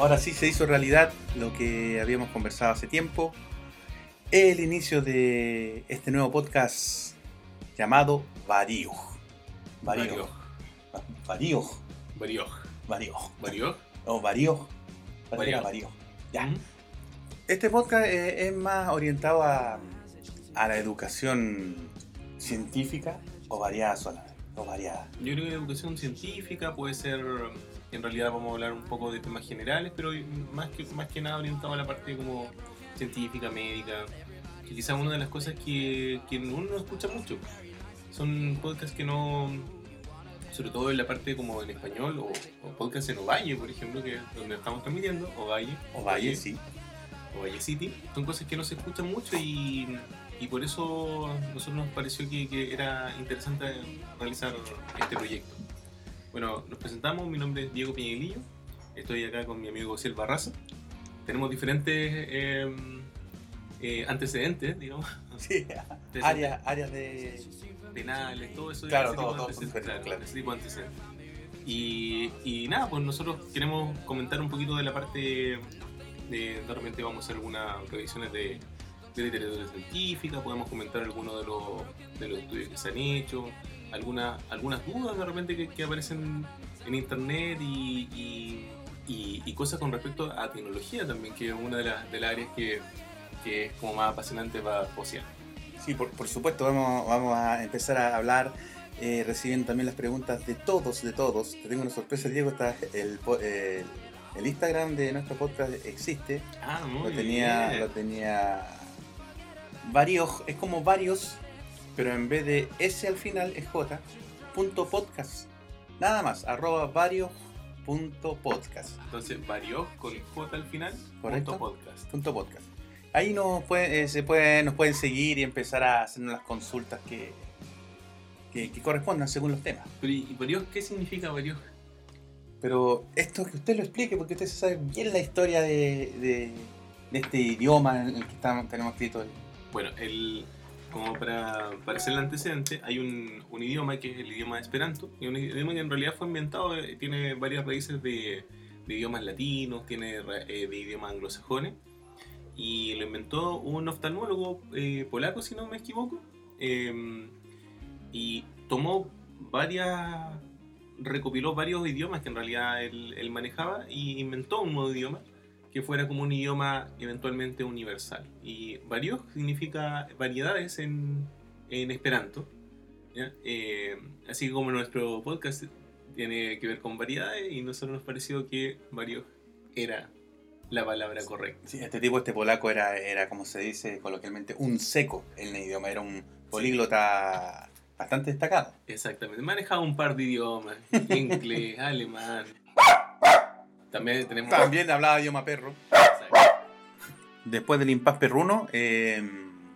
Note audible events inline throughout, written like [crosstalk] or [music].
ahora sí se hizo realidad lo que habíamos conversado hace tiempo. El inicio de este nuevo podcast llamado Varío. Varío. Varío. Varío. Varío. Varío. O Varío. Varío. Varío. Ya. Este podcast eh, es más orientado a, a la educación científica o variada solamente. O variada. Yo creo que educación científica puede ser, en realidad vamos a hablar un poco de temas generales, pero más que, más que nada orientado a la parte como científica, médica, que quizás una de las cosas que, que uno no escucha mucho. Son podcasts que no, sobre todo en la parte como en español, o, o podcasts en Ovalle, por ejemplo, que es donde estamos transmitiendo, Ovalle, O valle, sí. Ovalle City, son cosas que no se escuchan mucho y, y por eso a nosotros nos pareció que, que era interesante realizar este proyecto. Bueno, nos presentamos, mi nombre es Diego Piñeglillo, estoy acá con mi amigo Ciel Barraza. Tenemos diferentes eh, eh, antecedentes, digamos, Sí. [laughs] Áreas, áreas de. penales, todo eso. Claro, todo, de todo antecedentes, diferente, claro, claro. ese tipo de antecedentes. Y, y nada, pues nosotros queremos comentar un poquito de la parte de, de repente vamos a hacer algunas revisiones de, de literatura científica, podemos comentar algunos de los, de los estudios que se han hecho, algunas, algunas dudas de repente que, que aparecen en internet y, y, y- y cosas con respecto a tecnología también, que es una de las, de las áreas que, que es como más apasionante para Ocean. Sí, por, por supuesto, vamos, vamos a empezar a hablar, eh, recibiendo también las preguntas de todos, de todos. Te tengo una sorpresa, Diego, está el, el Instagram de nuestro podcast existe. Ah, muy Lo tenía, bien. lo tenía varios, es como varios, pero en vez de S al final es J, punto podcast. Nada más, arroba varios punto podcast. Entonces, varios con J al final, Correcto. punto podcast. Punto podcast. Ahí nos, puede- eh, se puede, nos pueden seguir y empezar a hacernos las consultas que, que, que correspondan según los temas. Pero, ¿y varios qué significa varios? Pero esto que usted lo explique, porque usted sabe bien la historia de, de- de este idioma en el que estamos, tenemos escrito. Bueno, el, como para, para hacer el antecedente, hay un, idioma que es el idioma esperanto, y un idioma que en realidad fue inventado, eh, tiene varias raíces de, idiomas latinos, tiene eh, de idiomas anglosajones, y lo inventó un oftalmólogo eh, polaco, si no me equivoco, eh, y tomó varias, recopiló varios idiomas que en realidad él, él manejaba y inventó un nuevo idioma que fuera como un idioma eventualmente universal. Y varios significa variedades en, en esperanto. ¿ya? Eh, así como nuestro podcast tiene que ver con variedades y nosotros nos pareció que varios era la palabra correcta. Sí, este tipo, este polaco, era, era como se dice coloquialmente, un seco en el idioma, era un políglota bastante destacado. Exactamente. Manejaba un par de idiomas, inglés, [laughs] alemán. También tenemos... También hablaba idioma perro. Después del impas perruno, eh,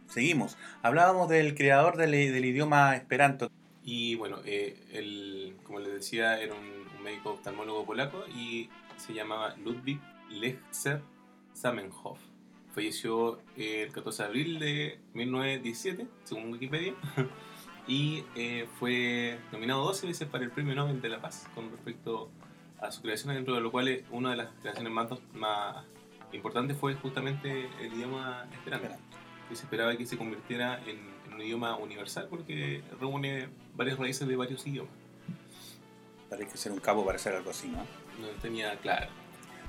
seguimos. Hablábamos del creador del, del idioma esperanto. Y bueno, eh, él, como les decía, era un, un médico oftalmólogo polaco y se llamaba Ludwig Lechzer Zamenhof. Falleció el 14 de abril de 1917, según Wikipedia, [laughs] y eh, fue nominado 12 veces para el Premio Nobel de la Paz con respecto a su creación, dentro de lo cual eh, una de las creaciones más, más importantes fue justamente el idioma esperanto que se esperaba que se convirtiera en, en un idioma universal porque reúne varias raíces de varios idiomas. Parece ser un capo para hacer algo así, ¿no? No tenía claro.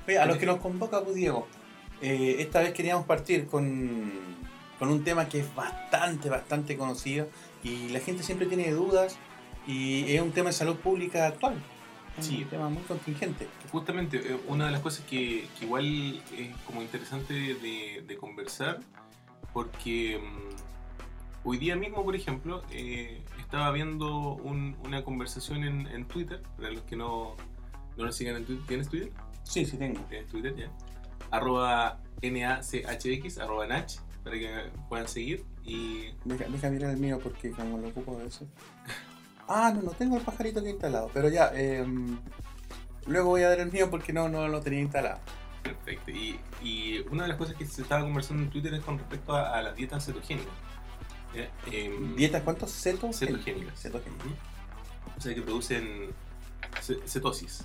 Oye, a los que nos convoca, pues, Diego, eh, esta vez queríamos partir con, con un tema que es bastante, bastante conocido y la gente siempre tiene dudas y es un tema de salud pública actual. Es Sí. un tema muy contingente. Justamente, eh, una de las cosas que, que igual es como interesante de, de conversar, porque mm, hoy día mismo, por ejemplo, eh, estaba viendo un- una conversación en, en Twitter, para los que no, no nos sigan en Twitter, ¿tienes Twitter? Sí, sí tengo. Tienes Twitter ya. Arroba NACHX, arroba Nach, para que puedan seguir. Y Deja, deja mirar el mío porque como lo ocupo a veces. [laughs] Ah, no, no tengo el pajarito aquí instalado, pero ya, em, luego voy a dar el mío porque no, no lo tenía instalado. Perfecto. Y, y una de las cosas que se estaba conversando en Twitter es con respecto a, a las dietas cetogénicas. ¿ya? Em, ¿Dietas cuántos? ¿Ceto? Cetogénicas. Cetogénicas. O sea, que producen ce- cetosis.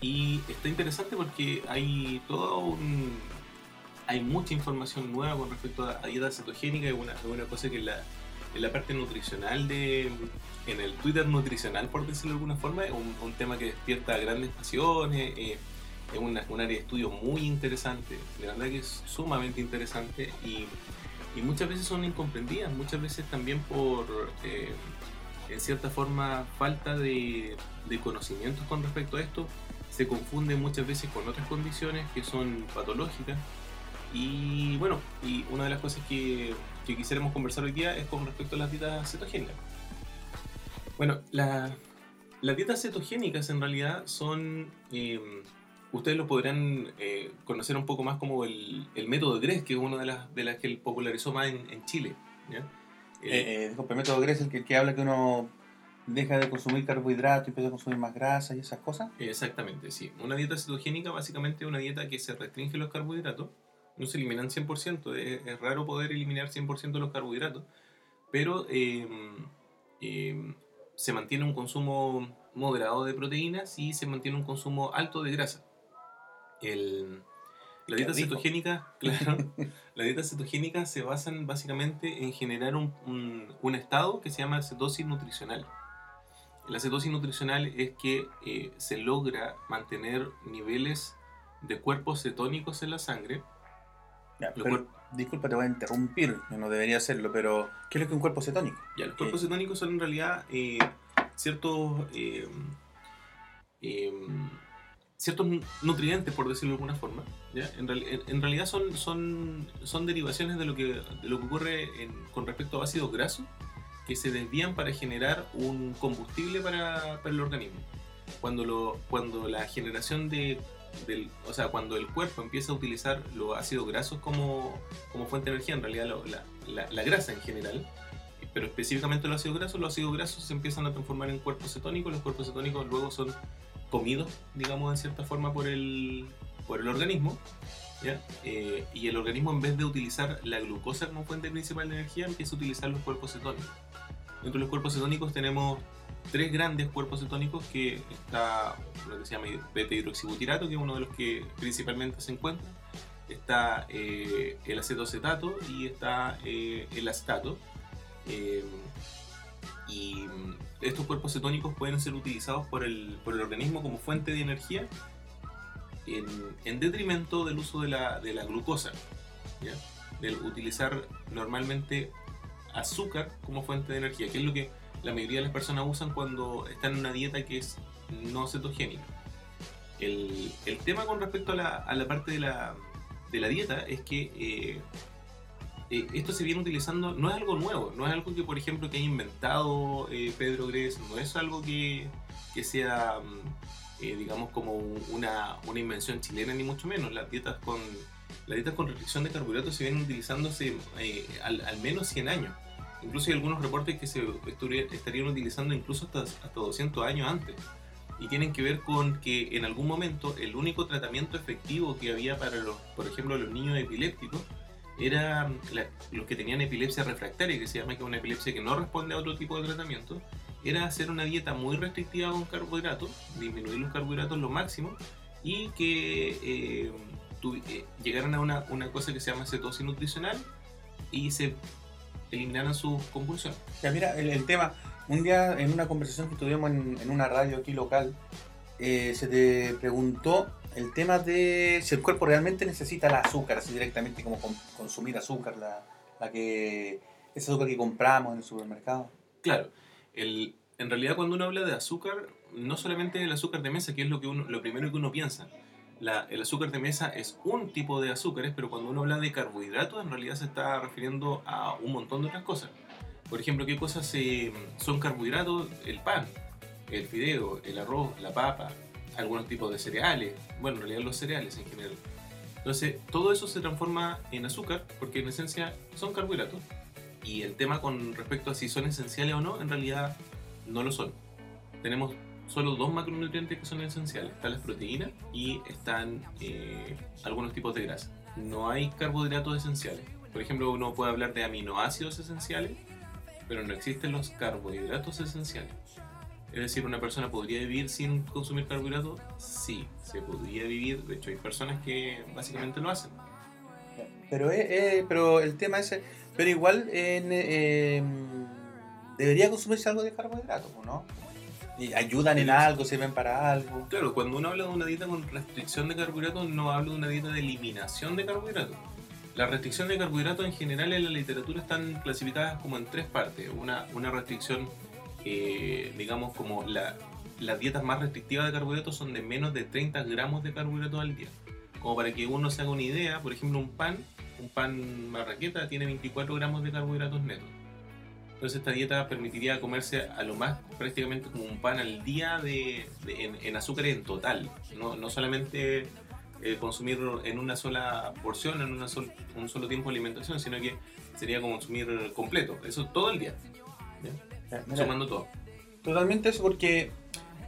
Y está interesante porque hay todo un, hay mucha información nueva con respecto a dieta cetogénica, es una, una cosa que en la, en la parte nutricional de, en el Twitter nutricional, por decirlo de alguna forma, un, un tema que despierta grandes pasiones, eh, es una, un área de estudio muy interesante, de verdad que es sumamente interesante y, muchas veces son incomprendidas, muchas veces también por, eh, en cierta forma, falta de, de conocimientos con respecto a esto, se confunde muchas veces con otras condiciones que son patológicas y bueno, y una de las cosas que, que quisiéramos conversar hoy día es con respecto a las dietas cetogénicas. Bueno, la, las dietas cetogénicas en realidad son, eh, ustedes lo podrán eh, conocer un poco más como el, el método GRES, que es una de las, de las que él popularizó más en, en Chile. ¿ya? Eh, eh, el método GRES es el que, que habla que uno deja de consumir carbohidratos y empieza a consumir más grasa y esas cosas. Exactamente, sí. Una dieta cetogénica básicamente es una dieta que se restringe los carbohidratos, no se eliminan 100%, es, es raro poder eliminar 100% los carbohidratos, pero eh, eh, se mantiene un consumo moderado de proteínas y se mantiene un consumo alto de grasa. El, la dieta rico. cetogénica, [laughs] claro, la dieta cetogénica se basa básicamente en generar un, un, un estado que se llama cetosis nutricional. La cetosis nutricional es que eh, se logra mantener niveles de cuerpos cetónicos en la sangre. Ya, disculpa, te voy a interrumpir, no debería hacerlo, pero ¿qué es lo que es un cuerpo cetónico? Ya, los cuerpos Ok. cetónicos son en realidad eh, ciertos, eh, eh, ciertos nu- nutrientes, por decirlo de alguna forma. ¿ya? En, real- en- en realidad son, son, son derivaciones de lo que, de lo que ocurre en- con respecto a ácidos grasos que se desvían para generar un combustible para, para el organismo. Cuando, lo, cuando la generación de... Del, o sea, cuando el cuerpo empieza a utilizar los ácidos grasos como, como fuente de energía, en realidad lo- la, la- la grasa en general, pero específicamente los ácidos grasos, los ácidos grasos se empiezan a transformar en cuerpos cetónicos, los cuerpos cetónicos luego son comidos, digamos, en cierta forma por el, por el organismo, ¿ya? Eh, y el organismo en vez de utilizar la glucosa como fuente principal de energía, empieza a utilizar los cuerpos cetónicos. Dentro de los cuerpos cetónicos tenemos tres grandes cuerpos cetónicos que está lo que se llama beta hidroxibutirato, que es uno de los que principalmente se encuentra. Está eh, el acetocetato y está eh, el acetato. Eh, y estos cuerpos cetónicos pueden ser utilizados por el, por el organismo como fuente de energía en, en detrimento del uso de la, de la glucosa. Del utilizar normalmente azúcar como fuente de energía, que es lo que la mayoría de las personas usan cuando están en una dieta que es no cetogénica. El, el tema con respecto a la, a la parte de la, de la dieta es que eh, eh, esto se viene utilizando, no es algo nuevo, no es algo que, por ejemplo, que haya inventado eh, Pedro Gres, no es algo que, que sea, mm, digamos, como un- una, una invención chilena, ni mucho menos. Las dietas con, las dietas con restricción de carbohidratos se vienen utilizando hace al, al menos 100 años. Incluso hay algunos reportes que se estarían utilizando incluso hasta, hasta 200 años antes. Y tienen que ver con que en algún momento el único tratamiento efectivo que había para los, por ejemplo, los niños epilépticos era la- los que tenían epilepsia refractaria, que se llama que es una epilepsia que no responde a otro tipo de tratamiento, era hacer una dieta muy restrictiva con carbohidratos, disminuir los carbohidratos lo máximo y que eh, tuvi- eh, llegaran a una, una cosa que se llama cetosis nutricional y se eliminaran sus convulsiones. Ya, mira, el, el tema, un día en una conversación que tuvimos en, en una radio aquí local, eh, se te preguntó el tema de si el cuerpo realmente necesita el azúcar, así directamente como con- consumir azúcar, la, la que ese azúcar que compramos en el supermercado. Claro, el, en realidad cuando uno habla de azúcar, no solamente el azúcar de mesa, que es lo, que uno, lo primero que uno piensa. La- el azúcar de mesa es un tipo de azúcares, pero cuando uno habla de carbohidratos, en realidad se está refiriendo a un montón de otras cosas. Por ejemplo, ¿qué cosas eh, son carbohidratos? El pan, el fideo, el arroz, la papa, algunos tipos de cereales, bueno, en realidad los cereales en general. Entonces, todo eso se transforma en azúcar porque en esencia son carbohidratos. Y el tema con respecto a si son esenciales o no, en realidad no lo son. Tenemos solo dos macronutrientes que son esenciales. Están las proteínas y están eh, algunos tipos de grasa. No hay carbohidratos esenciales. Por ejemplo, uno puede hablar de aminoácidos esenciales, pero no existen los carbohidratos esenciales. Es decir, ¿una persona podría vivir sin consumir carbohidratos? Sí, se podría vivir. De hecho, hay personas que básicamente lo hacen. Pero, eh, eh, pero el tema es, pero igual eh, debería consumirse algo de carbohidratos, ¿no? Ayudan en algo, sirven para algo. Claro, cuando uno habla de una dieta con restricción de carbohidratos, no habla de una dieta de eliminación de carbohidratos. La restricción de carbohidratos en general en la literatura están clasificadas como en tres partes. Una, una restricción, eh, digamos, como la, las dietas más restrictivas de carbohidratos son de menos de 30 gramos de carbohidratos al día. Como para que uno se haga una idea, por ejemplo, un pan, un pan marraqueta tiene 24 gramos de carbohidratos netos. Entonces esta dieta permitiría comerse a lo más prácticamente como un pan al día de, en, en, azúcar en total, no, no solamente eh, consumir en una sola porción, en una sol, un solo tiempo de alimentación, sino que sería consumir completo, eso todo el día, Mira, sumando todo. Totalmente eso porque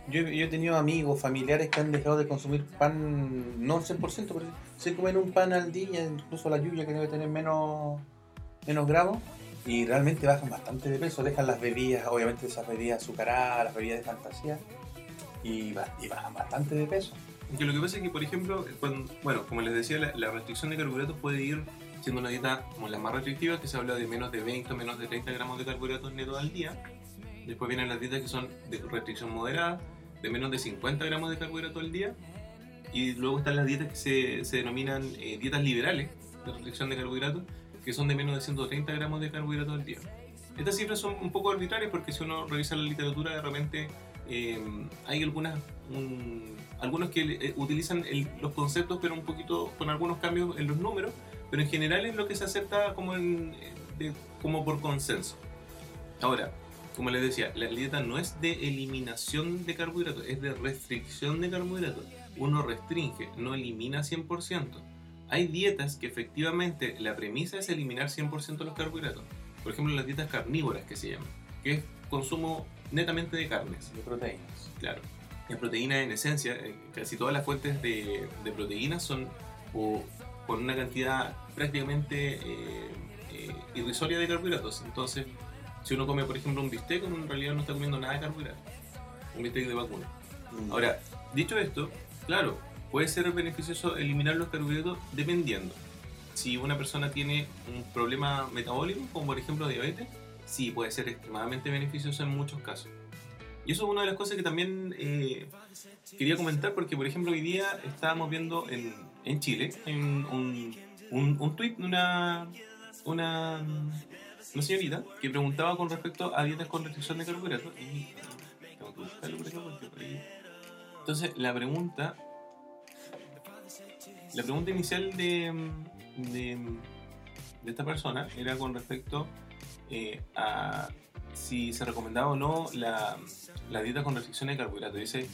yo, yo, he tenido amigos, familiares que han dejado de consumir pan, no al 100%, pero se comen un pan al día, incluso la lluvia que debe tener menos, menos gramos y realmente bajan bastante de peso, dejan las bebidas, obviamente esas bebidas azucaradas, las bebidas de fantasía, y, y bajan bastante de peso. Que lo que pasa es que, por ejemplo, cuando, bueno, como les decía, la, la, restricción de carbohidratos puede ir siendo una dieta como la más restrictiva, que se habla de menos de 20 menos de 30 gramos de carbohidratos netos al día. Después vienen las dietas que son de restricción moderada, de menos de 50 gramos de carbohidratos al día. Y luego están las dietas que se, se denominan eh, dietas liberales de restricción de carbohidratos, que son de menos de 130 gramos de carbohidratos al día. Estas cifras son un poco arbitrarias porque si uno revisa la literatura, de repente eh, hay algunas, un, algunos que eh, utilizan el, los conceptos, pero un poquito con algunos cambios en los números, pero en general es lo que se acepta como, en, de, como por consenso. Ahora, como les decía, la dieta no es de eliminación de carbohidratos, es de restricción de carbohidratos. Uno restringe, no elimina 100%. Hay dietas que efectivamente la premisa es eliminar 100% los carbohidratos. Por ejemplo, las dietas carnívoras que se llaman, que es consumo netamente de carnes. De proteínas. Claro. La proteína en esencia, casi todas las fuentes de, de proteínas son o, con una cantidad prácticamente eh, eh, irrisoria de carbohidratos. Entonces, si uno come, por ejemplo, un bistec, uno en realidad no está comiendo nada de carbohidratos. Un bistec de vacuna. Mm. Ahora, dicho esto, claro, puede ser beneficioso eliminar los carbohidratos dependiendo. Si una persona tiene un problema metabólico, como por ejemplo diabetes, sí puede ser extremadamente beneficioso en muchos casos. Y eso es una de las cosas que también eh, quería comentar porque, por ejemplo, hoy día estábamos viendo en, en Chile en un, un, un tweet de una, una, una, señorita que preguntaba con respecto a dietas con restricción de carbohidratos. Ahí... Entonces, la pregunta, la pregunta inicial de, de, de esta persona era con respecto eh, a si se recomendaba o no la, la dieta con restricción de carbohidratos. Dice,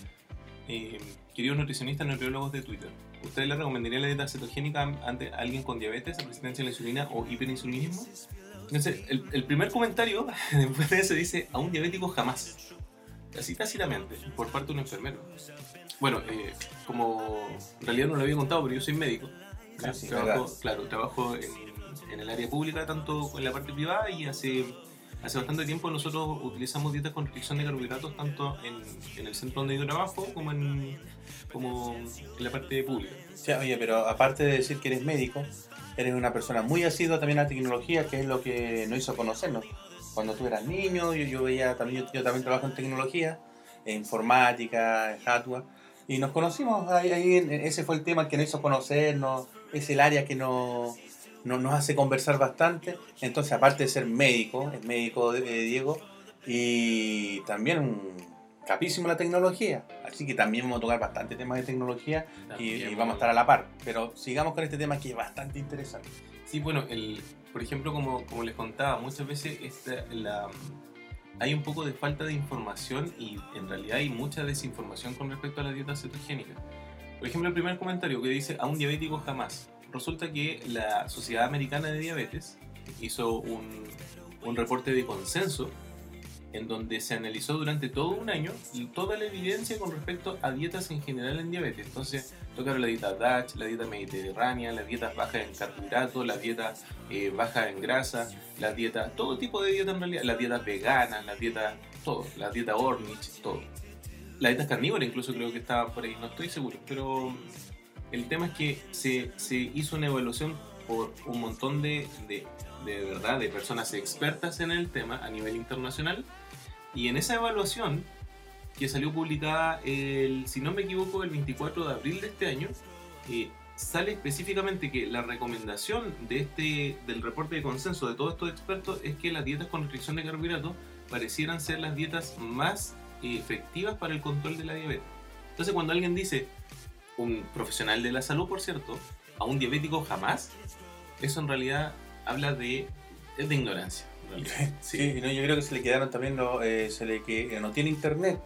eh, queridos nutricionistas nutriólogos de Twitter, ¿ustedes le recomendarían la dieta cetogénica ante alguien con diabetes, resistencia a la insulina o hiperinsulinismo? Entonces, el, el primer comentario [laughs] después de eso dice, a un diabético jamás. Así tácitamente, por parte de un enfermero. Bueno, eh, como en realidad no lo había contado, pero yo soy médico. Ah, sí, trabajo, claro, trabajo en, en, el área pública, tanto en la parte privada y hace hace bastante tiempo nosotros utilizamos dietas con restricción de carbohidratos tanto en, en el centro donde yo trabajo como en, como en la parte pública. Sí, oye, pero aparte de decir que eres médico, eres una persona muy asidua también a la tecnología, que es lo que nos hizo conocernos. Cuando tú eras niño, yo, yo veía también, yo, yo, también trabajo en tecnología, en informática, en hardware, y nos conocimos ahí, ahí, ese fue el tema que nos hizo conocernos, es el área que nos no, nos hace conversar bastante. Entonces, aparte de ser médico, es médico de, de Diego, y también capísimo la tecnología. Así que también vamos a tocar bastante temas de tecnología y, y, vamos a estar a la par. Pero sigamos con este tema que es bastante interesante. Sí, bueno, el, por ejemplo, como, como les contaba, muchas veces esta, la, hay un poco de falta de información y en realidad hay mucha desinformación con respecto a la dieta cetogénica. Por ejemplo, el primer comentario que dice a un diabético jamás resulta que la Sociedad Americana de Diabetes hizo un, un reporte de consenso en donde se analizó durante todo un año toda la evidencia con respecto a dietas en general en diabetes. Entonces, tocaron la dieta DASH, la dieta mediterránea, las dietas bajas en carbohidratos, las dietas eh, bajas en grasa, las dietas, todo tipo de dietas en realidad, las dietas veganas, las dietas todo. La dieta Ornich, todo. La dieta carnívora incluso creo que estaba por ahí, no estoy seguro. Pero el tema es que se, se hizo una evaluación por un montón de, de, de verdad, de personas expertas en el tema a nivel internacional. Y en esa evaluación, que salió publicada, el, si no me equivoco, el 24 de abril de este año, eh, sale específicamente que la recomendación de este, del reporte de consenso de todos estos expertos es que las dietas con restricción de carbohidratos parecieran ser las dietas más efectivas para el control de la diabetes. Entonces cuando alguien dice, un profesional de la salud por cierto, a un diabético jamás, eso en realidad habla de, es de ignorancia. Realidad. Sí, no, yo creo que se le quedaron también, lo- eh, se le que no tiene internet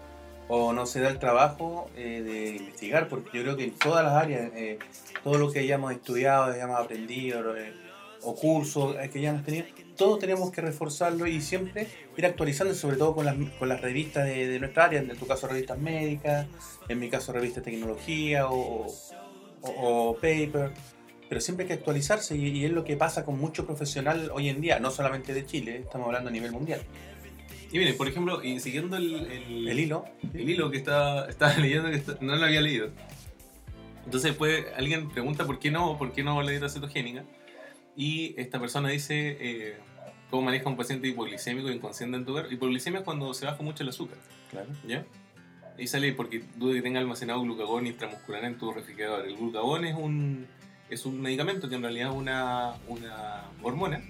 o no se da el trabajo eh, de investigar, porque yo creo que en todas las áreas, eh, todo lo que hayamos estudiado, hayamos aprendido, eh, o cursos eh, que hayamos tenido, todo tenemos que reforzarlo y siempre ir actualizando, sobre todo con las, con las revistas de, de nuestra área, en tu caso revistas médicas, en mi caso revistas de tecnología o, o, o paper, pero siempre hay que actualizarse y, y es lo que pasa con mucho profesional hoy en día, no solamente de Chile, estamos hablando a nivel mundial. Y miren, por ejemplo, y siguiendo el, el, El hilo, el hilo que estaba, estaba [laughs] leyendo, que está- no lo había leído. Entonces después alguien pregunta por qué no, por qué no la dieta cetogénica. Y esta persona dice eh, cómo maneja un paciente hipoglicémico inconsciente en tu hogar. Hipoglicemia es cuando se baja mucho el azúcar, claro. ¿ya? Y sale porque duda que tenga almacenado glucagón intramuscular en tu refrigerador. El glucagón es un, es un medicamento que en realidad es una, una hormona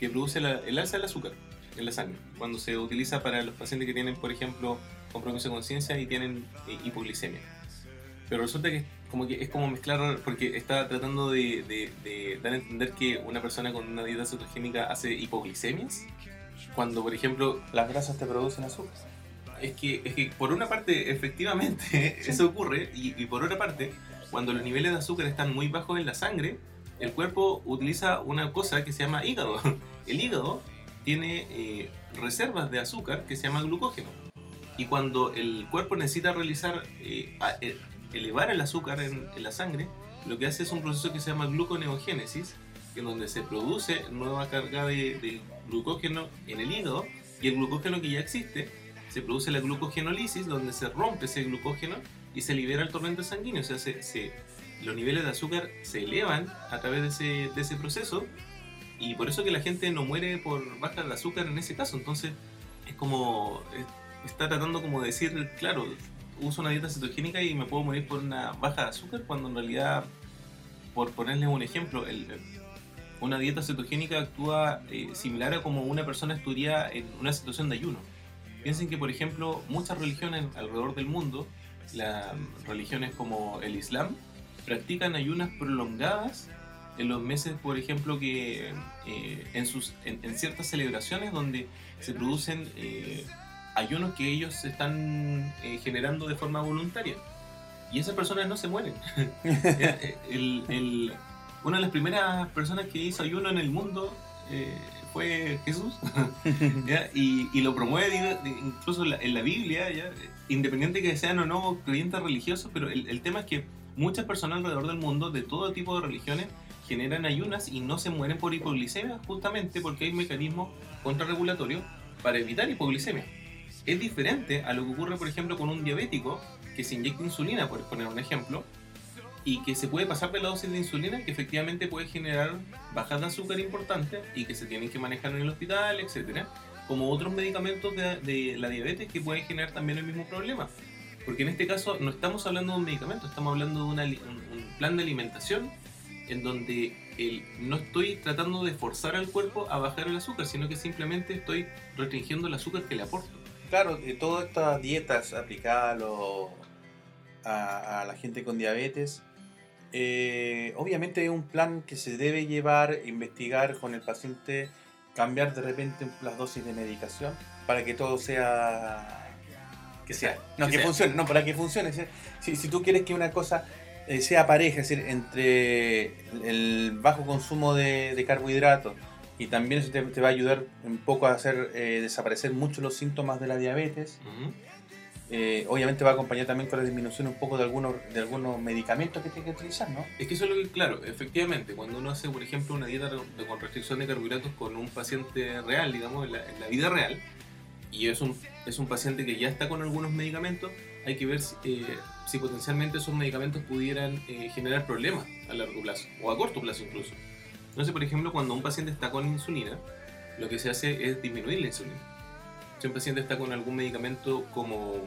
que produce la- el alza del azúcar en la sangre. Cuando se utiliza para los pacientes que tienen, por ejemplo, compromiso de conciencia y tienen hipoglicemia. Pero resulta que es como, que es como mezclar, porque está tratando de, de- de dar a entender que una persona con una dieta cetogénica hace hipoglicemias. Cuando, por ejemplo, Las grasas te producen azúcar. es que, es que por una parte, efectivamente, [laughs] eso ocurre, y, y por otra parte, cuando los niveles de azúcar están muy bajos en la sangre, el cuerpo utiliza una cosa que se llama hígado. [laughs] El hígado tiene eh, reservas de azúcar que se llama glucógeno. Y cuando el cuerpo necesita realizar, eh, a- eh, elevar el azúcar en, en la sangre, lo que hace es un proceso que se llama gluconeogénesis, en donde se produce nueva carga de, de glucógeno en el hígado, y el glucógeno que ya existe se produce la glucogenolisis, donde se rompe ese glucógeno y se libera el torrente sanguíneo. O sea, se- se- los niveles de azúcar se elevan a través de ese, de ese proceso y por eso que la gente no muere por baja de azúcar en ese caso. Entonces, es como. es- está tratando como de decir, claro, uso una dieta cetogénica y me puedo morir por una baja de azúcar, cuando en realidad, por ponerles un ejemplo, el- una dieta cetogénica actúa eh, similar a como una persona estudia en una situación de ayuno. Piensen que, por ejemplo, muchas religiones alrededor del mundo, las religiones como el Islam, practican ayunas prolongadas en los meses, por ejemplo, que eh, en, sus, en, ciertas celebraciones donde se producen eh, ayunos que ellos están eh, generando de forma voluntaria. Y esas personas no se mueren. [laughs] Eh, una de las primeras personas que hizo ayuno en el mundo fue Jesús. [laughs] ¿ya? Y, y lo promueve incluso en la, en la Biblia, ¿ya? independiente que sean o no creyentes religiosos, pero el, el tema es que muchas personas alrededor del mundo, de todo tipo de religiones, generan ayunas y no se mueren por hipoglicemia justamente porque hay mecanismos contrarregulatorios para evitar hipoglicemia. Es diferente a lo que ocurre, por ejemplo, con un diabético que se inyecta insulina, por poner un ejemplo, y que se puede pasar de la dosis de insulina que efectivamente puede generar bajas de azúcar importantes y que se tienen que manejar en el hospital, etcétera, como otros medicamentos de, de la diabetes que pueden generar también el mismo problema. Porque en este caso no estamos hablando de un medicamento, estamos hablando de una un, un plan de alimentación en donde el- no estoy tratando de forzar al cuerpo a bajar el azúcar, sino que simplemente estoy restringiendo el azúcar que le aporto. Claro, eh, todas estas dietas aplicadas a, lo- a- a la gente con diabetes, eh, obviamente es un plan que se debe llevar, investigar con el paciente, cambiar de repente las dosis de medicación para que todo sea... Que sea, no, Que que sea. funcione, no, para que funcione. Si, si tú quieres que una cosa eh, sea pareja, es decir, entre el bajo consumo de, de carbohidratos y también eso te, te va a ayudar un poco a hacer eh, desaparecer mucho los síntomas de la diabetes. Eh, obviamente va a acompañar también con la disminución un poco de algunos, de algunos medicamentos que tiene que utilizar, ¿no? Es que eso es lo que, claro, efectivamente, cuando uno hace, por ejemplo, una dieta con restricción de carbohidratos con un paciente real, digamos, en la, en la vida real, y es un, es un paciente que ya está con algunos medicamentos, hay que ver si, eh, si potencialmente esos medicamentos pudieran eh, generar problemas a largo plazo o a corto plazo incluso. Entonces, por ejemplo, cuando un paciente está con insulina, lo que se hace es disminuir la insulina. Si un paciente está con algún medicamento como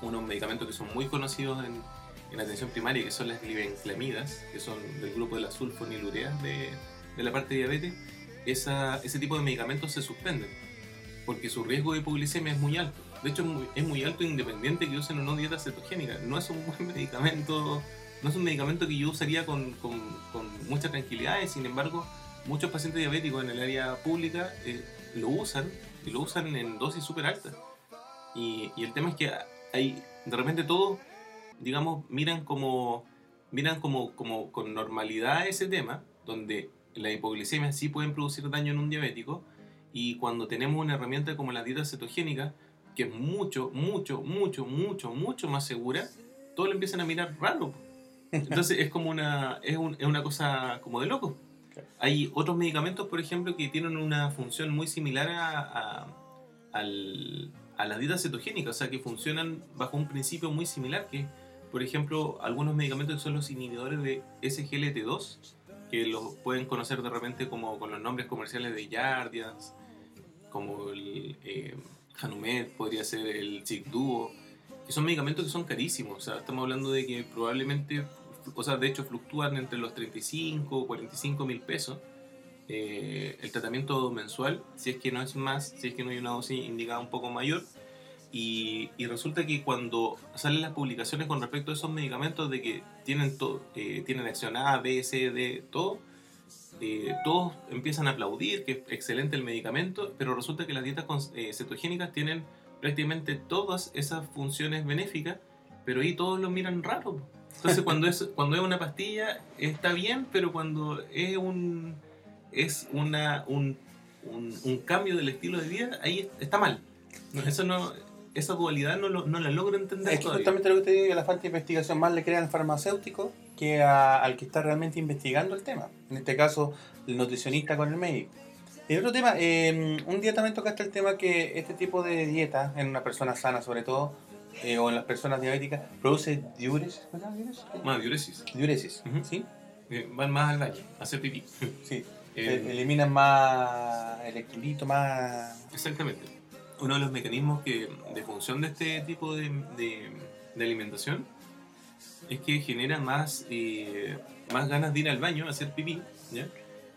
unos medicamentos que son muy conocidos en, en atención primaria, que son las glibenclamidas, que son del grupo de las sulfonilureas de, la parte de diabetes, esa, ese tipo de medicamentos se suspenden, porque su riesgo de hipoglicemia es muy alto. De hecho, es muy, alto independiente que usen o no dieta cetogénica. No es un buen [laughs] medicamento, no es un medicamento que yo usaría con, mucha tranquilidad sin embargo, muchos pacientes diabéticos en el área pública eh, lo usan y lo usan en dosis súper altas. Y, y el tema es que hay, de repente todos, digamos, miran como, miran como, como con normalidad ese tema, donde la hipoglicemia sí pueden producir daño en un diabético, y cuando tenemos una herramienta como la dieta cetogénica, que es mucho, mucho, mucho, mucho, mucho más segura, todos lo empiezan a mirar raro. Entonces es como una, es, un- es una cosa como de loco. Hay otros medicamentos, por ejemplo, que tienen una función muy similar a, a, al- a o sea, que funcionan bajo un principio muy similar, que por ejemplo, algunos medicamentos que son los inhibidores de SGLT2, que los pueden conocer de repente como con los nombres comerciales de Yardians, como el eh, Hanumet, podría ser el Duo, que son medicamentos que son carísimos, o sea, estamos hablando de que probablemente, o sea, de hecho fluctúan entre los 35 o 45 mil pesos eh, el tratamiento mensual, si es que no es más, si es que no hay una dosis indicada un poco mayor. Y, y resulta que cuando salen las publicaciones con respecto a esos medicamentos de que tienen, todo, eh, tienen acción A, B, C, D, todo, eh, todos empiezan a aplaudir que es excelente el medicamento, pero resulta que las dietas eh, cetogénicas tienen prácticamente todas esas funciones benéficas, pero ahí todos lo miran raro. Entonces cuando es, cuando es una pastilla está bien, pero cuando es un, es una, un, un, un cambio del estilo de vida, ahí está mal. Eso no, esa dualidad no, lo- no la logro entender Es que todavía. justamente lo que te digo, que la falta de investigación más le crea al farmacéutico que a- al que está realmente investigando el tema. En este caso, el nutricionista con el médico. Y otro tema, eh, un día también tocaste el tema que este tipo de dieta, en una persona sana sobre todo, eh, o en las personas diabéticas, produce diuresis. ¿cómo se llama diuresis? Más diuresis. Diuresis, Ujú. ¿sí? Eh, Van más al baño, a hacer pipí. Sí. Eh, Eh, eliminan más electrolito, más... Exactamente. Uno de los mecanismos que, de función de este tipo de, de- de alimentación es que genera más, eh, más ganas de ir al baño a hacer pipí, ¿ya?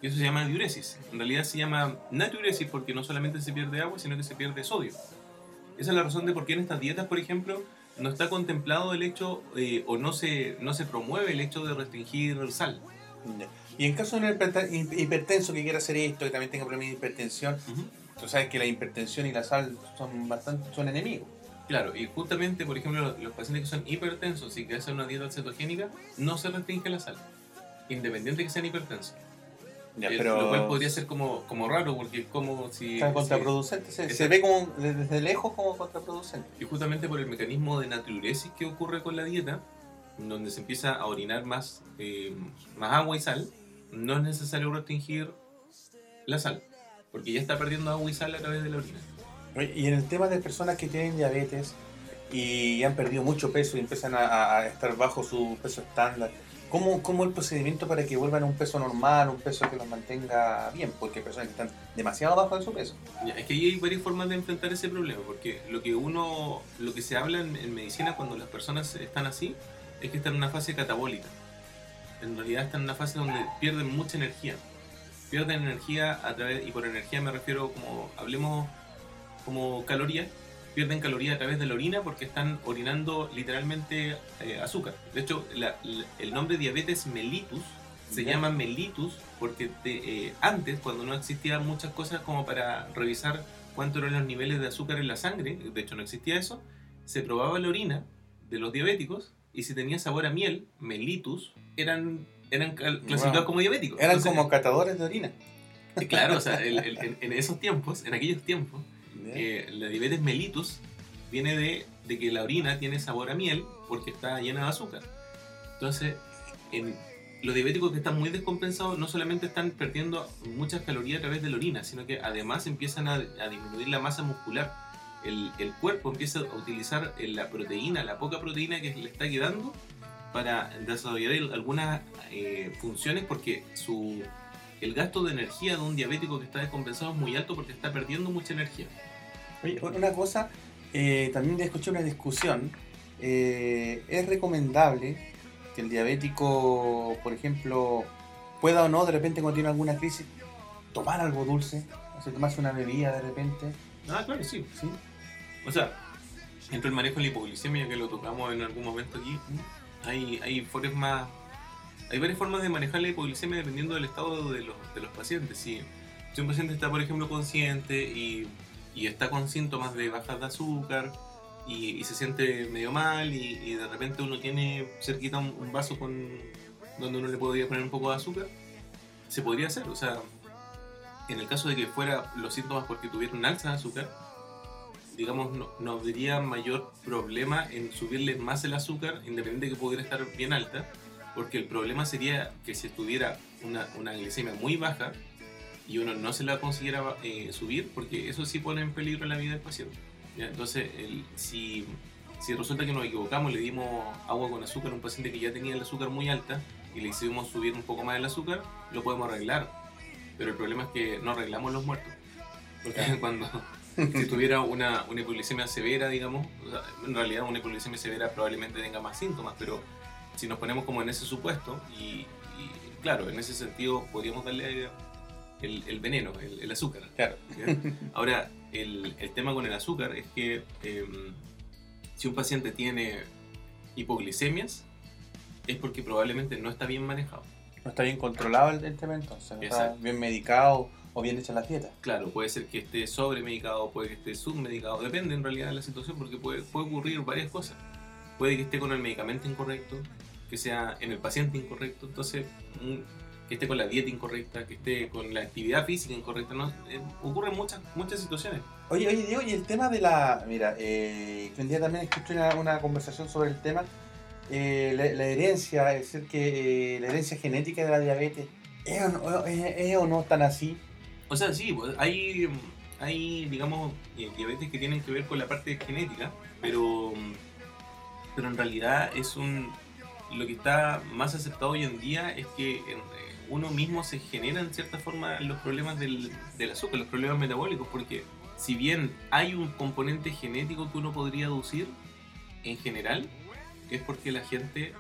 Y eso se llama diuresis. En realidad se llama natriuresis porque no solamente se pierde agua, sino que se pierde sodio. Esa es la razón de por qué en estas dietas, por ejemplo, no está contemplado el hecho eh, o no se, no se promueve el hecho de restringir sal. Y en caso de un hiperten- hi- hipertenso que quiera hacer esto, que también tenga problemas de hipertensión, tú sabes que la hipertensión y la sal son bastante son enemigos. Claro, y justamente, por ejemplo, los, pacientes que son hipertensos y que hacen una dieta cetogénica, no se restringe la sal, independiente que sean hipertensos. Ya, pero Lo cual podría ser como, como raro, porque es como si... está contraproducente, se, ve como desde lejos como contraproducente. y justamente por el mecanismo de natriuresis que ocurre con la dieta, donde se empieza a orinar más, eh, más agua y sal, no es necesario restringir la sal, porque ya está perdiendo agua y sal a través de la orina. Y en el tema de personas que tienen diabetes y han perdido mucho peso y empiezan a, a estar bajo su peso estándar, ¿cómo, ¿cómo el procedimiento para que vuelvan a un peso normal, un peso que los mantenga bien? Porque hay personas que están demasiado bajo de su peso. Ya, es que ahí hay varias formas de enfrentar ese problema, porque lo que uno, lo que se habla en, en medicina cuando las personas están así, es que están en una fase catabólica. En realidad están en una fase donde pierden mucha energía. Pierden energía a través, y por energía me refiero como, hablemos como calorías, pierden calorías a través de la orina porque están orinando literalmente eh, azúcar. De hecho, la- la- el nombre diabetes mellitus se llama mellitus porque te- eh, antes, cuando no existían muchas cosas como para revisar cuántos eran los niveles de azúcar en la sangre, de hecho no existía eso, se probaba la orina de los diabéticos y si tenía sabor a miel, mellitus, eran, eran clasificados Wow. como diabéticos. Eran Entonces, como catadores de orina. eh, Claro, o sea, el- [laughs] el- en, en esos tiempos, en aquellos tiempos, eh, la diabetes mellitus viene de, que la orina tiene sabor a miel porque está llena de azúcar. Entonces, en, los diabéticos que están muy descompensados no solamente están perdiendo muchas calorías a través de la orina, sino que además empiezan a, disminuir la masa muscular. El, cuerpo empieza a utilizar la proteína, la poca proteína que le está quedando, para desarrollar algunas eh, funciones porque el gasto de energía de un diabético que está descompensado es muy alto porque está perdiendo mucha energía. Oye, una cosa, eh, también escuché una discusión, eh, es recomendable que el diabético, por ejemplo, pueda o no, de repente cuando tiene alguna crisis, tomar algo dulce, o sea, tomarse una bebida de repente. Ah, claro, sí. ¿Sí? O sea, entre el manejo de la hipoglicemia, que lo tocamos en algún momento aquí, hay, hay formas hay varias formas de manejar la hipoglicemia dependiendo del estado de los, de los pacientes. Si, si un paciente está, por ejemplo, consciente y, y está con síntomas de baja de azúcar y, se siente medio mal y, y, de repente uno tiene cerquita un, un, vaso con donde uno le podría poner un poco de azúcar, se podría hacer. O sea, en el caso de que fuera los síntomas porque tuviera un alza de azúcar, digamos, no, no habría mayor problema en subirle más el azúcar, independiente de que pudiera estar bien alta, porque el problema sería que si estuviera una, una glicemia muy baja y uno no se la consiguiera eh, subir, porque eso sí pone en peligro la vida del paciente. ¿ya? Entonces, el, si, si resulta que nos equivocamos, le dimos agua con azúcar a un paciente que ya tenía el azúcar muy alta y le hicimos subir un poco más el azúcar, lo podemos arreglar. Pero el problema es que no arreglamos los muertos. Porque [laughs] cuando si tuviera una, una hipoglicemia severa, digamos, o sea, en realidad una hipoglicemia severa probablemente tenga más síntomas, pero si nos ponemos como en ese supuesto, y, y claro, en ese sentido podríamos darle el, el veneno, el, el, azúcar. Claro. [laughs] Ahora, el, el, tema con el azúcar es que eh, si un paciente tiene hipoglicemias, es porque probablemente no está bien manejado. No está bien controlado el, el tema entonces, no está bien medicado o bien hecha la dieta. Claro, puede ser que esté sobremedicado, puede que esté submedicado, depende en realidad de la situación porque puede, puede ocurrir varias cosas. Puede que esté con el medicamento incorrecto, que sea en el paciente incorrecto, entonces que esté con la dieta incorrecta, que esté con la actividad física incorrecta, ¿no? Eh, ocurren muchas, muchas situaciones. Oye, oye, Diego, y el tema de la... Mira, eh, un día también escuché una, una, conversación sobre el tema, eh, la, la, herencia, es decir, que eh, la herencia genética de la diabetes, ¿es o no, es, es o no tan así? O sea, sí, pues, hay, hay digamos, diabetes que tienen que ver con la parte genética, pero, pero en realidad es un... Lo que está más aceptado hoy en día es que uno mismo se genera en cierta forma los problemas del, del azúcar, los problemas metabólicos, porque si bien hay un componente genético que uno podría aducir, en general, es porque la gente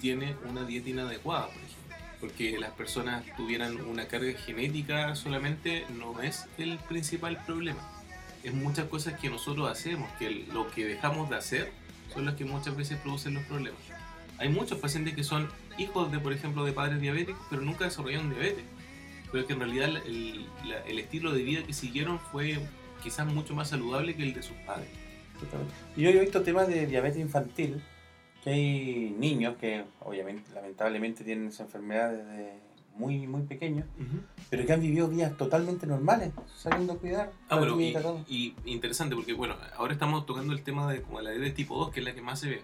tiene una dieta inadecuada, por ejemplo porque las personas tuvieran una carga genética solamente no es el principal problema. Es muchas cosas que nosotros hacemos, que lo que dejamos de hacer son las que muchas veces producen los problemas. Hay muchos pacientes que son hijos de, por ejemplo, de padres diabéticos, pero nunca desarrollaron diabetes. Pero que en realidad el, la, el estilo de vida que siguieron fue quizás mucho más saludable que el de sus padres. Yo he visto temas de diabetes infantil, que hay niños que obviamente lamentablemente tienen esa enfermedad desde muy muy pequeños uh -huh. pero que han vivido vidas totalmente normales sabiendo cuidar ah, bueno, y, y, interesante porque bueno ahora estamos tocando el tema de como la diabetes tipo 2 que es la que más se ve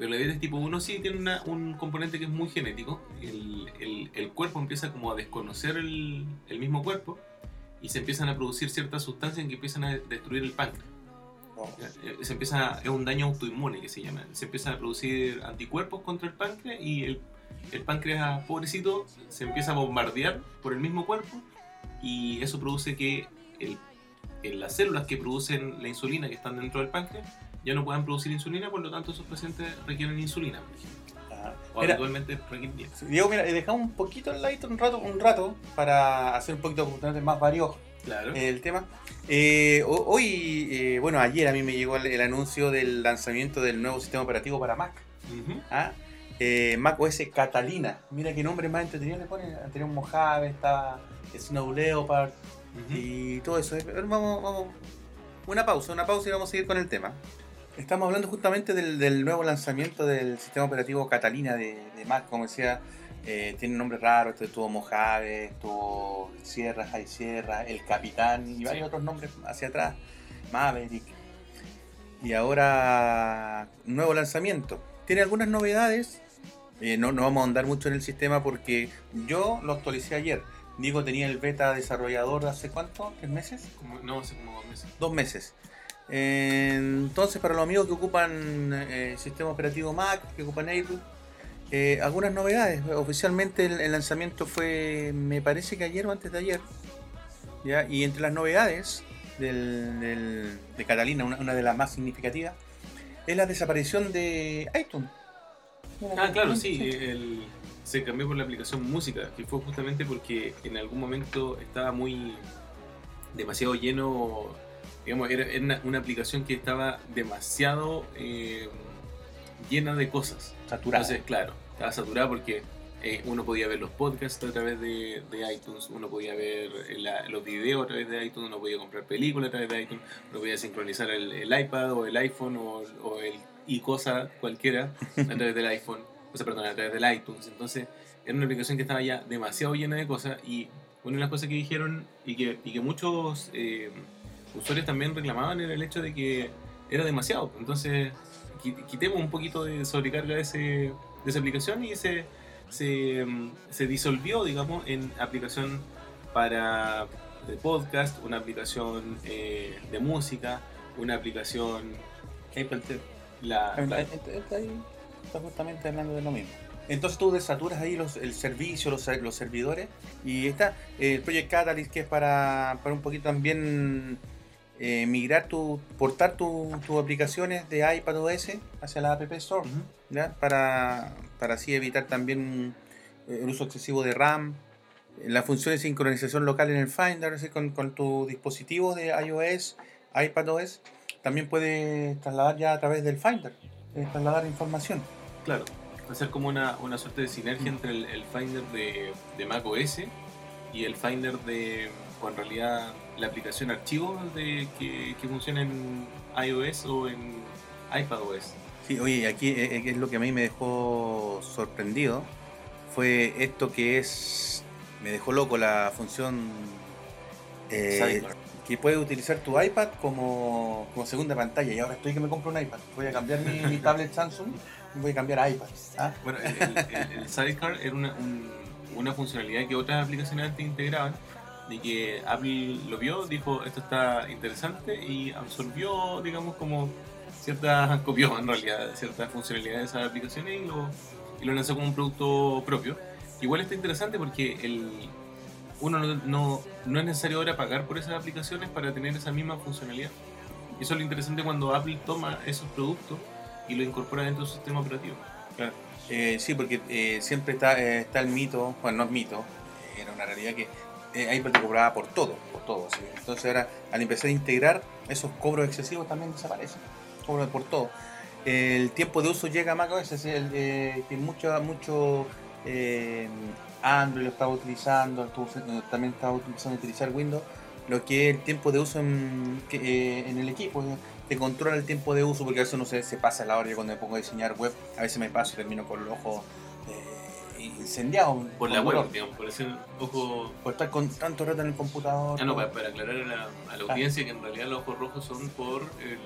pero la diabetes tipo 1 sí tiene una, un componente que es muy genético. El, el, el cuerpo empieza como a desconocer el, el mismo cuerpo y se empiezan a producir ciertas sustancias que empiezan a destruir el páncreas. Se empieza, es un daño autoinmune que se llama. Se empiezan a producir anticuerpos contra el páncreas y el, el páncreas, pobrecito, se empieza a bombardear por el mismo cuerpo y eso produce que el, las células que producen la insulina que están dentro del páncreas ya no puedan producir insulina, por lo tanto esos pacientes requieren insulina, por ejemplo. Ah, o mira, habitualmente requieren Diego, mira, dejamos un poquito el light un rato, un rato para hacer un poquito más varios claro. el tema. Eh, hoy, eh, bueno, ayer a mí me llegó el, el, anuncio del lanzamiento del nuevo sistema operativo para Mac. Uh -huh. ¿Ah? eh, Mac OS Catalina. Mira qué nombre más entretenido le ponen. Un Mojave, está Snow Leopard uh -huh. y todo eso. Vamos, vamos, una pausa, una pausa y vamos a seguir con el tema. Estamos hablando justamente del, del nuevo lanzamiento del sistema operativo Catalina de, de Mac, como decía eh, tiene nombres raros, este estuvo Mojave, estuvo Sierra, High Sierra, El Capitán y varios sí. otros nombres hacia atrás, Maverick. Y ahora, nuevo lanzamiento. Tiene algunas novedades, Eh, no, no vamos a andar mucho en el sistema porque yo lo actualicé ayer. Digo, tenía el beta desarrollador hace cuánto? ¿Tres meses? Como- no, hace como dos meses. Dos meses. Entonces, para los amigos que ocupan eh, sistema operativo Mac, que ocupan Apple, eh, algunas novedades. Oficialmente el, el lanzamiento fue, me parece que ayer o antes de ayer. ¿ya? Y entre las novedades del, del- de Catalina, una, una de las más significativas, es la desaparición de iTunes. Ah, claro, sí. el- se cambió por la aplicación música, que fue justamente porque en algún momento estaba muy demasiado lleno, digamos, era, era una, una aplicación que estaba demasiado eh, llena de cosas. Saturada. Entonces, claro, estaba saturada porque eh, uno podía ver los podcasts a través de, de iTunes, uno podía ver la- los videos a través de iTunes, uno podía comprar películas a través de iTunes, uno podía sincronizar el, el iPad o el iPhone o, o el y cosa cualquiera a través del iPhone, o sea, perdón, a través del iTunes. Entonces, era una aplicación que estaba ya demasiado llena de cosas y una de las cosas que dijeron y que, y que muchos eh, usuarios también reclamaban era el hecho de que era demasiado. Entonces, qui- quitemos un poquito de sobrecarga de, ese, de esa aplicación y se, se, mm, se disolvió, digamos, en aplicación para podcast, una aplicación eh, de música, una aplicación... TV. La, Está, está justamente hablando de lo mismo. Entonces tú desaturas ahí los, el servicio, los, los servidores, y está eh, el Project Catalyst que es para, para un poquito también eh, migrar tu, portar tu- tus aplicaciones de iPad OS hacia la App Store. Para, para así evitar también eh, el uso excesivo de RAM, la función de sincronización local en el Finder, es decir, con, con tu dispositivo de iOS, iPadOS, también puedes trasladar ya a través del Finder, trasladar información. Claro, hacer como una, una suerte de sinergia Mm. entre el, el Finder de, de Mac OS y el Finder de, o en realidad la aplicación archivos de, que, que funciona en iOS o en iPadOS. Sí, oye, aquí eh, eh, es lo que a mí me dejó sorprendido, fue esto que es, me dejó loco la función eh, que puedes utilizar tu iPad como, como segunda pantalla. Y ahora estoy que me compro un iPad. Voy a cambiar mi, mi tablet Samsung y voy a cambiar a iPad. ¿ah? Bueno, el, el- el- el Sidecar era una, un- una funcionalidad que otras aplicaciones antes integraban que Apple lo vio, dijo esto está interesante y absorbió, digamos, como ciertas, [laughs] copió en realidad ciertas funcionalidades de esas aplicaciones y lo, lanzó como un producto propio. Igual está interesante porque el, uno no, no, es necesario ahora pagar por esas aplicaciones para tener esa misma funcionalidad. Eso es lo interesante cuando Apple toma esos productos y lo incorpora dentro de su sistema operativo. Eh, sí, porque eh, siempre está, eh, está el mito, bueno, no es mito, era una realidad que eh, iPad te cobraba por todo, por todo. Entonces ahora, al empezar a integrar, esos cobros excesivos también desaparecen, cobros por todo. El tiempo de uso llega a macOS, es eh, que mucho, mucho eh, Android lo estaba utilizando, eh, también estaba utilizando utilizar Windows, lo que es el tiempo de uso en, el equipo. te controla el tiempo de uso porque a veces uno se, se pasa la hora yo cuando me pongo a diseñar web a veces me paso y termino con los ojos incendiados Por la web, digamos, por ese ojo. por estar con tanto rato en el computador Ah, no, para, para aclarar a la, a la Ah. audiencia que en realidad los ojos rojos son por el,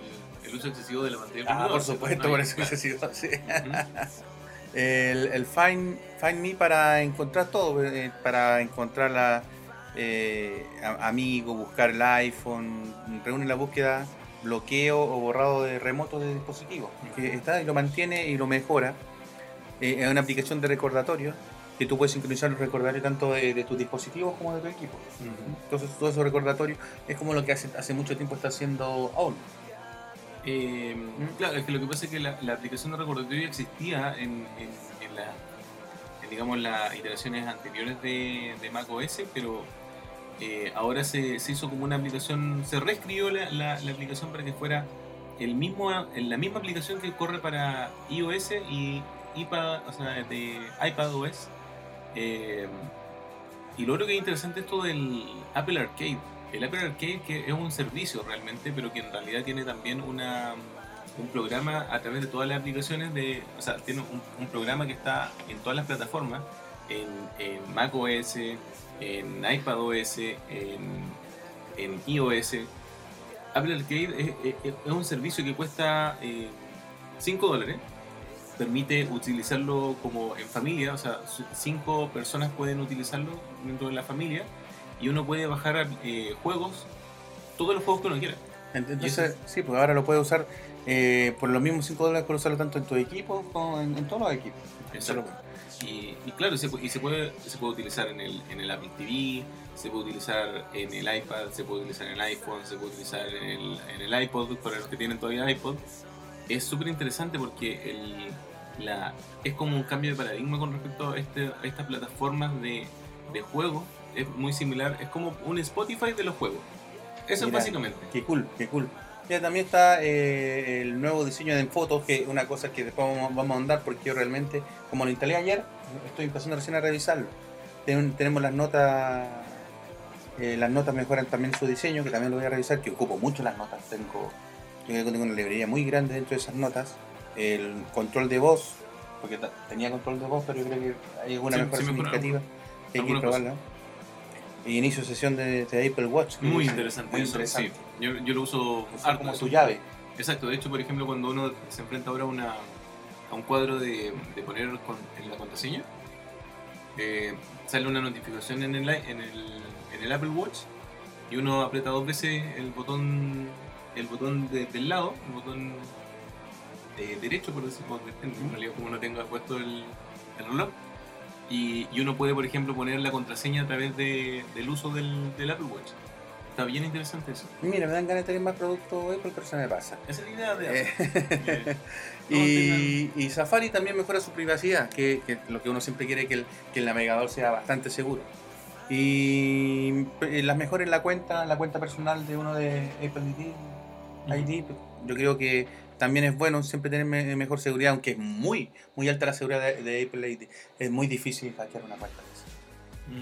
el uso excesivo de la pantalla ah por supuesto por eso [laughs] sido sí. El, el find, find Me para encontrar todo eh, para encontrar la eh, amigo buscar el iPhone reúne la búsqueda bloqueo o borrado de remoto de dispositivos que está y lo mantiene y lo mejora Eh, es una aplicación de recordatorio que tú puedes sincronizar los recordatorios tanto de, de tus dispositivos como de tu equipo. Entonces todo esos recordatorios es como lo que hace, hace mucho tiempo está haciendo Outlook Eh, ¿Mm? Claro, es que lo que pasa es que la, la aplicación de recordatorio existía en, en, en la, en, digamos, las iteraciones anteriores de, de Mac OS, pero eh, ahora se, se hizo como una aplicación, se reescribió la, la- la aplicación para que fuera el mismo, la misma aplicación que corre para iOS y iPad, o sea, de iPadOS. Eh, y lo otro que es interesante es esto del Apple Arcade. El Apple Arcade que es un servicio realmente, pero que en realidad tiene también una, un programa a través de todas las aplicaciones de, o sea, tiene un, programa que está en todas las plataformas, en, en Mac OS, en iPad OS, en, en iOS. Apple Arcade es, un servicio que cuesta 5 dólares permite utilizarlo como en familia, o sea, cinco personas pueden utilizarlo dentro de la familia y uno puede bajar eh, juegos, todos los juegos que uno quiera. Ent- Entonces, sí, pues ahora lo puedes usar eh, por los mismos 5 dólares, puedes usarlo tanto en tu equipo como en, en todos los equipos. Bueno. Y, y claro, se, y se puede, se puede utilizar en el, en el Apple TV, se puede utilizar en el iPad, se puede utilizar en el iPhone, se puede utilizar en el, en el iPod, para los que tienen todavía iPod. Es súper interesante porque el, la, es como un cambio de paradigma con respecto a, este, a estas plataformas de, de juegos. Es muy similar, es como un Spotify de los juegos. Eso Mira, es básicamente. Qué cool, qué cool. Ya también está eh, el nuevo diseño de fotos, que es una cosa que después vamos, vamos a andar porque yo realmente, como lo instalé ayer, estoy empezando recién a revisarlo. Ten- tenemos las notas, eh, las notas mejoran también su diseño, que también lo voy a revisar, que ocupo mucho las notas. Tengo, yo tengo una librería muy grande dentro de esas notas. El control de voz, porque tenía control de voz, pero yo creo que hay alguna Sí, mejora sí significativa. Hay que cosa. probarla. Y inicio sesión de, de Apple Watch. Muy es interesante. Muy eso, interesante. sí. Yo, yo lo uso harto como eso. su llave. Exacto, de hecho, por ejemplo, cuando uno se enfrenta ahora a, una, a un cuadro de, de poner con- en la contraseña, eh, sale una notificación en el, en, el, en el Apple Watch y uno aprieta dos veces el botón el botón de- del lado, el botón de derecho, por decirlo, en realidad como uno tenga puesto el, el reloj, y, y uno puede, por ejemplo, poner la contraseña a través de- del uso del, del Apple Watch. Está bien interesante eso. Mira, me dan ganas de tener más productos Apple, pero se me pasa. Esa es la idea de Eh, Apple. [laughs] Y, y Safari también mejora su privacidad, que, que lo que uno siempre quiere es que el, que el navegador sea bastante seguro. Y eh, las mejoras en la cuenta, la cuenta personal de uno de Apple ID, ID, yo creo que también es bueno siempre tener me- mejor seguridad, aunque es muy, muy alta la seguridad de, de Apple ID. Es muy difícil hackear una cuenta de esas.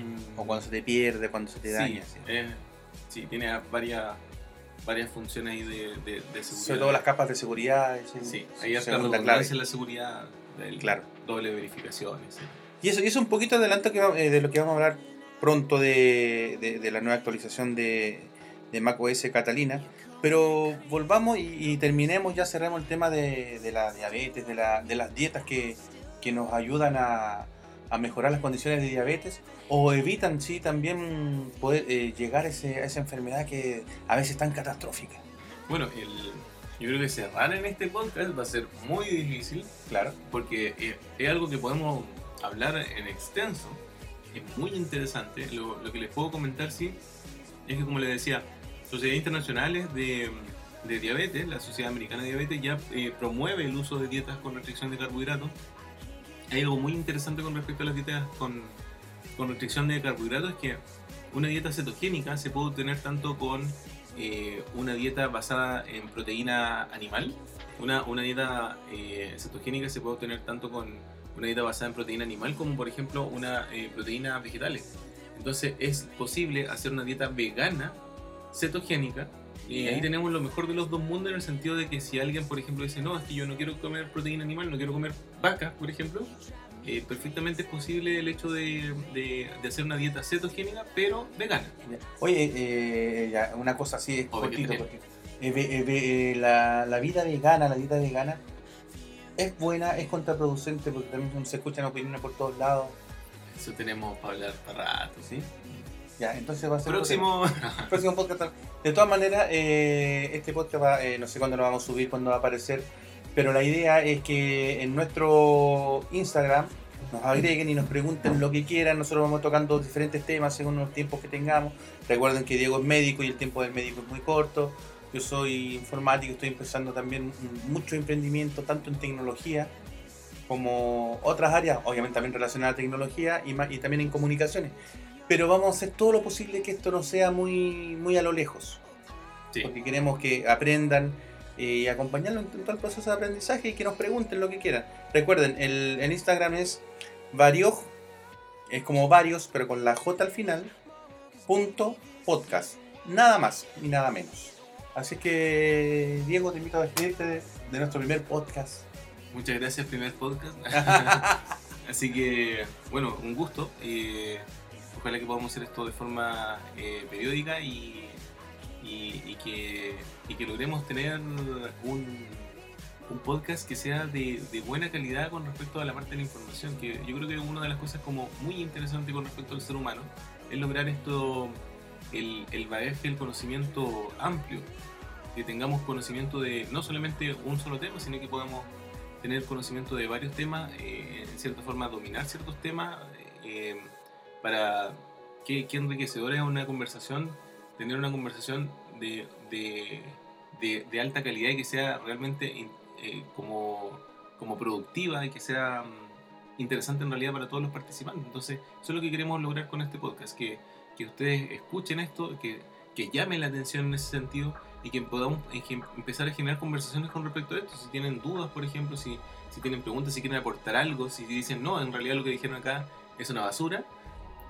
Mm, O cuando se te pierde, cuando se te sí, daña. sí. eh, sí, tiene varias, varias funciones ahí de, de, de seguridad. Sobre todo las capas de seguridad. Sí, clave. redundancia en la seguridad, del Claro. doble verificación. Y eso, y eso un poquito adelanto que, va- eh, de lo que vamos a hablar pronto de, de- de la nueva actualización de, de macOS Catalina. Pero volvamos y, y terminemos, ya cerremos el tema de, de la diabetes, de, la- de las dietas que, que nos ayudan a, a mejorar las condiciones de diabetes o evitan, sí, también poder eh, llegar a, ese- a esa enfermedad que a veces es tan catastrófica. Bueno, el, yo creo que cerrar en este podcast va a ser muy difícil Claro. porque eh, es algo que podemos hablar en extenso. Es muy interesante. Lo, lo que les puedo comentar, sí, es que como les decía, sociedades internacionales de, de diabetes, la Sociedad Americana de Diabetes ya eh, promueve el uso de dietas con restricción de carbohidratos. Hay algo muy interesante con respecto a las dietas con, con restricción de carbohidratos, es que una dieta cetogénica se puede obtener tanto con eh, una dieta basada en proteína animal, una, una dieta eh, cetogénica se puede obtener tanto con una dieta basada en proteína animal como por ejemplo una eh, proteína vegetales. Entonces es posible hacer una dieta vegana cetogénica y ahí tenemos lo mejor de los dos mundos en el sentido de que si alguien por ejemplo dice no, es que yo no quiero comer proteína animal, no quiero comer vacas por ejemplo, eh, perfectamente es posible el hecho de, de- de hacer una dieta cetogénica pero vegana. Oye, eh, ya, una cosa así, cortito. Eh, eh, eh, la, la vida vegana, la dieta vegana, es buena, es contraproducente porque también se escuchan opiniones por todos lados, Eso tenemos para hablar para rato. ¿sí? Ya, entonces va a ser Próximo. tema. [laughs] próximo podcast. De todas maneras, eh, este podcast va, eh, no sé cuándo lo vamos a subir, cuándo va a aparecer, pero la idea es que en nuestro Instagram nos agreguen y nos pregunten lo que quieran. Nosotros vamos tocando diferentes temas según los tiempos que tengamos. Recuerden que Diego es médico y el tiempo del médico es muy corto. Yo soy informático, estoy empezando también mucho emprendimiento, tanto en tecnología como otras áreas, obviamente también relacionadas a tecnología y también en comunicaciones. Pero vamos a hacer todo lo posible que esto no sea muy, muy a lo lejos Sí. porque queremos que aprendan eh, y acompañarlos en todo el proceso de aprendizaje y que nos pregunten lo que quieran. Recuerden, el, el Instagram es varioj, es como varios, pero con la J al final, punto podcast. Nada más y nada menos. Así que, Diego, te invito a despedirte de, de nuestro primer podcast. Muchas gracias, primer podcast. [laughs] [laughs] Así que, bueno, un gusto. eh, ojalá que podamos hacer esto de forma eh, periódica y, y, que, y que logremos tener un, un podcast que sea de, de, buena calidad con respecto a la parte de la información, que yo creo que una de las cosas como muy interesante con respecto al ser humano es lograr esto, el, el bagaje, el conocimiento amplio, que tengamos conocimiento de no solamente un solo tema, sino que podamos tener conocimiento de varios temas, eh, en cierta forma dominar ciertos temas, eh, para que, que enriquecedora es una conversación, tener una conversación de, de, de, alta calidad y que sea realmente eh, como, como productiva y que sea mm, interesante en realidad para todos los participantes. Entonces, eso es lo que queremos lograr con este podcast, que, que ustedes escuchen esto, que, que llamen la atención en ese sentido y que podamos empezar a generar conversaciones con respecto a esto. Si tienen dudas, por ejemplo, si, si tienen preguntas, si quieren aportar algo, si dicen, no, en realidad lo que dijeron acá es una basura,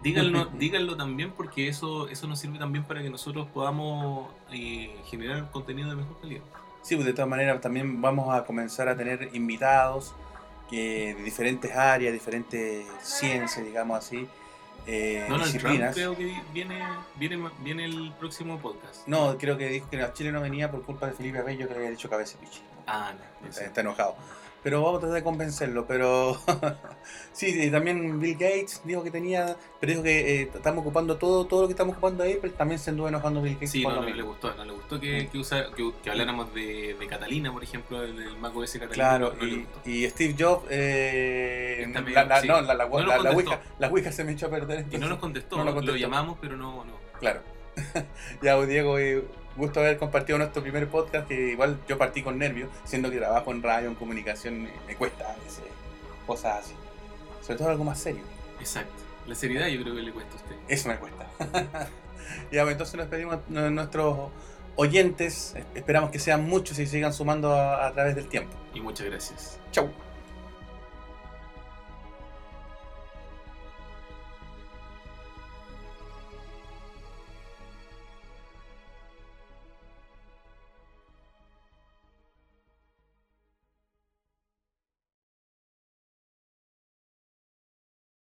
díganlo, díganlo también porque eso, eso nos sirve también para que nosotros podamos eh, generar contenido de mejor calidad. Sí, pues de todas maneras también vamos a comenzar a tener invitados que, de diferentes áreas, diferentes ciencias, digamos así, eh, Donald disciplinas. Trump creo que viene, viene, viene el próximo podcast. No, creo que dijo que a Chile no venía por culpa de Felipe Abello que le había dicho cabeza pichi. Ah, no. Está, enojado. Pero vamos a tratar de convencerlo. Pero [laughs] sí, también Bill Gates dijo que tenía, pero dijo que eh, estamos ocupando todo, todo lo que estamos ocupando ahí, pero también se anduvo enojando Bill Gates. Sí, no, no, le gustó, no le gustó que, que, usa, que, habláramos de, de, Catalina, por ejemplo, del, Mac OS Catalina. Claro, y, y, Steve Jobs, eh, la, la, no, la, la, la, Ouija, la Ouija se me echó a perder. Entonces, y no nos contestó, no lo, contestó. lo llamamos, pero no, no. Claro. [laughs] ya, Diego, eh, gusto haber compartido nuestro primer podcast, que igual yo partí con nervios, siendo que trabajo en radio, en comunicación, me cuesta cosas así. Sobre todo algo más serio. Exacto. La seriedad yo creo que le cuesta a usted. Eso me cuesta. [laughs] ya, pues entonces nos pedimos a nuestros oyentes. Esperamos que sean muchos y sigan sumando a, a través del tiempo. Y muchas gracias. Chau.